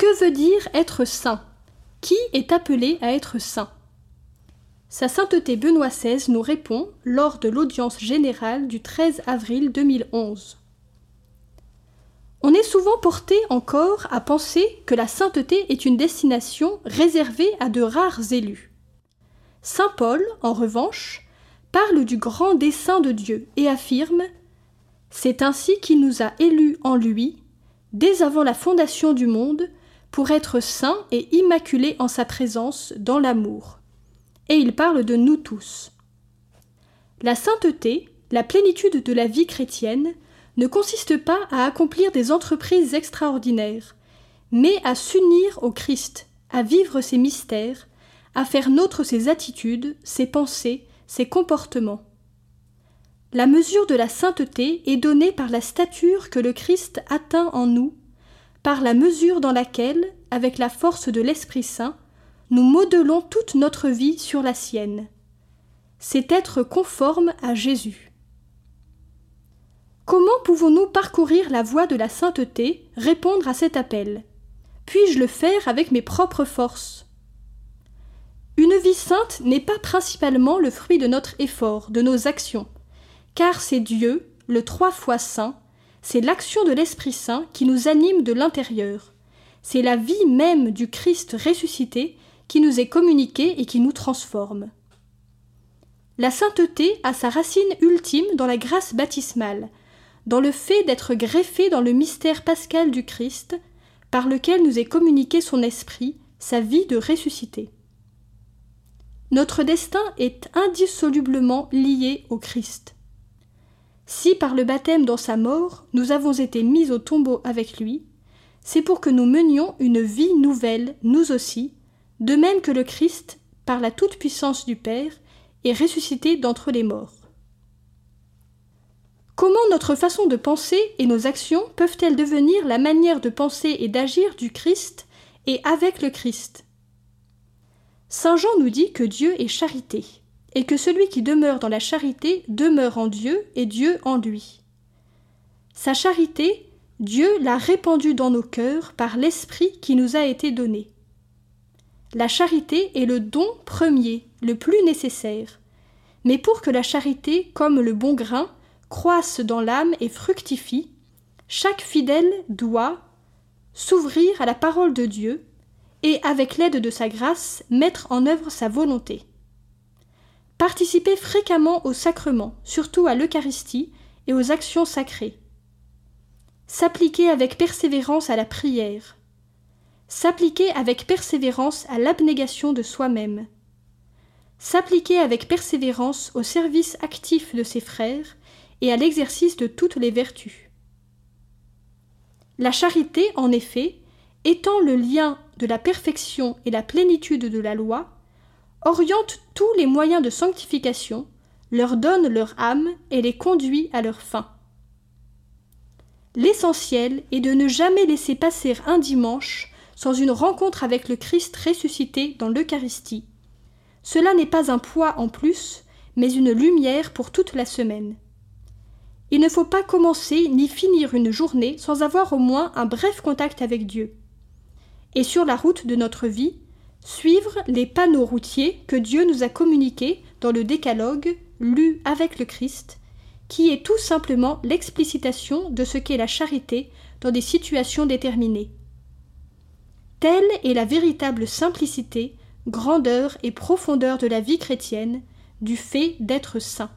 Que veut dire être saint? Qui est appelé à être saint? Sa sainteté Benoît XVI nous répond lors de l'audience générale du 13 avril 2011. On est souvent porté encore à penser que la sainteté est une destination réservée à de rares élus. Saint Paul, en revanche, parle du grand dessein de Dieu et affirme C'est ainsi qu'il nous a élus en lui, dès avant la fondation du monde, pour être saints et immaculés en sa présence dans l'amour. Et il parle de nous tous. La sainteté, la plénitude de la vie chrétienne, ne consiste pas à accomplir des entreprises extraordinaires, mais à s'unir au Christ, à vivre ses mystères, à faire nôtre ses attitudes, ses pensées, ses comportements. La mesure de la sainteté est donnée par la stature que le Christ atteint en nous, par la mesure dans laquelle, avec la force de l'Esprit Saint, nous modelons toute notre vie sur la sienne. C'est être conforme à Jésus. Comment pouvons-nous parcourir la voie de la sainteté, répondre à cet appel? Puis-je le faire avec mes propres forces? Une vie sainte n'est pas principalement le fruit de notre effort, de nos actions, car c'est Dieu, le trois fois saint, c'est l'action de l'Esprit Saint qui nous anime de l'intérieur, c'est la vie même du Christ ressuscité qui nous est communiquée et qui nous transforme. La sainteté a sa racine ultime dans la grâce baptismale, dans le fait d'être greffé dans le mystère pascal du Christ, par lequel nous est communiqué son esprit, sa vie de ressuscité. Notre destin est indissolublement lié au Christ. Si par le baptême dans sa mort nous avons été mis au tombeau avec lui, c'est pour que nous menions une vie nouvelle, nous aussi, de même que le Christ, par la toute-puissance du Père, est ressuscité d'entre les morts. Comment notre façon de penser et nos actions peuvent-elles devenir la manière de penser et d'agir du Christ et avec le Christ? Saint Jean nous dit que Dieu est charité, et que celui qui demeure dans la charité demeure en Dieu et Dieu en lui. Sa charité, Dieu l'a répandue dans nos cœurs par l'Esprit qui nous a été donné. La charité est le don premier, le plus nécessaire. Mais pour que la charité, comme le bon grain, croissent dans l'âme et fructifient, chaque fidèle doit s'ouvrir à la parole de Dieu et, avec l'aide de sa grâce, mettre en œuvre sa volonté. Participer fréquemment aux sacrements, surtout à l'Eucharistie et aux actions sacrées. S'appliquer avec persévérance à la prière. S'appliquer avec persévérance à l'abnégation de soi-même. S'appliquer avec persévérance au service actif de ses frères et à l'exercice de toutes les vertus. La charité, en effet, étant le lien de la perfection et la plénitude de la loi, oriente tous les moyens de sanctification, leur donne leur âme et les conduit à leur fin. L'essentiel est de ne jamais laisser passer un dimanche sans une rencontre avec le Christ ressuscité dans l'Eucharistie. Cela n'est pas un poids en plus, mais une lumière pour toute la semaine. Il ne faut pas commencer ni finir une journée sans avoir au moins un bref contact avec Dieu. Et sur la route de notre vie, suivre les panneaux routiers que Dieu nous a communiqués dans le décalogue lu avec le Christ, qui est tout simplement l'explicitation de ce qu'est la charité dans des situations déterminées. Telle est la véritable simplicité, grandeur et profondeur de la vie chrétienne, du fait d'être saint.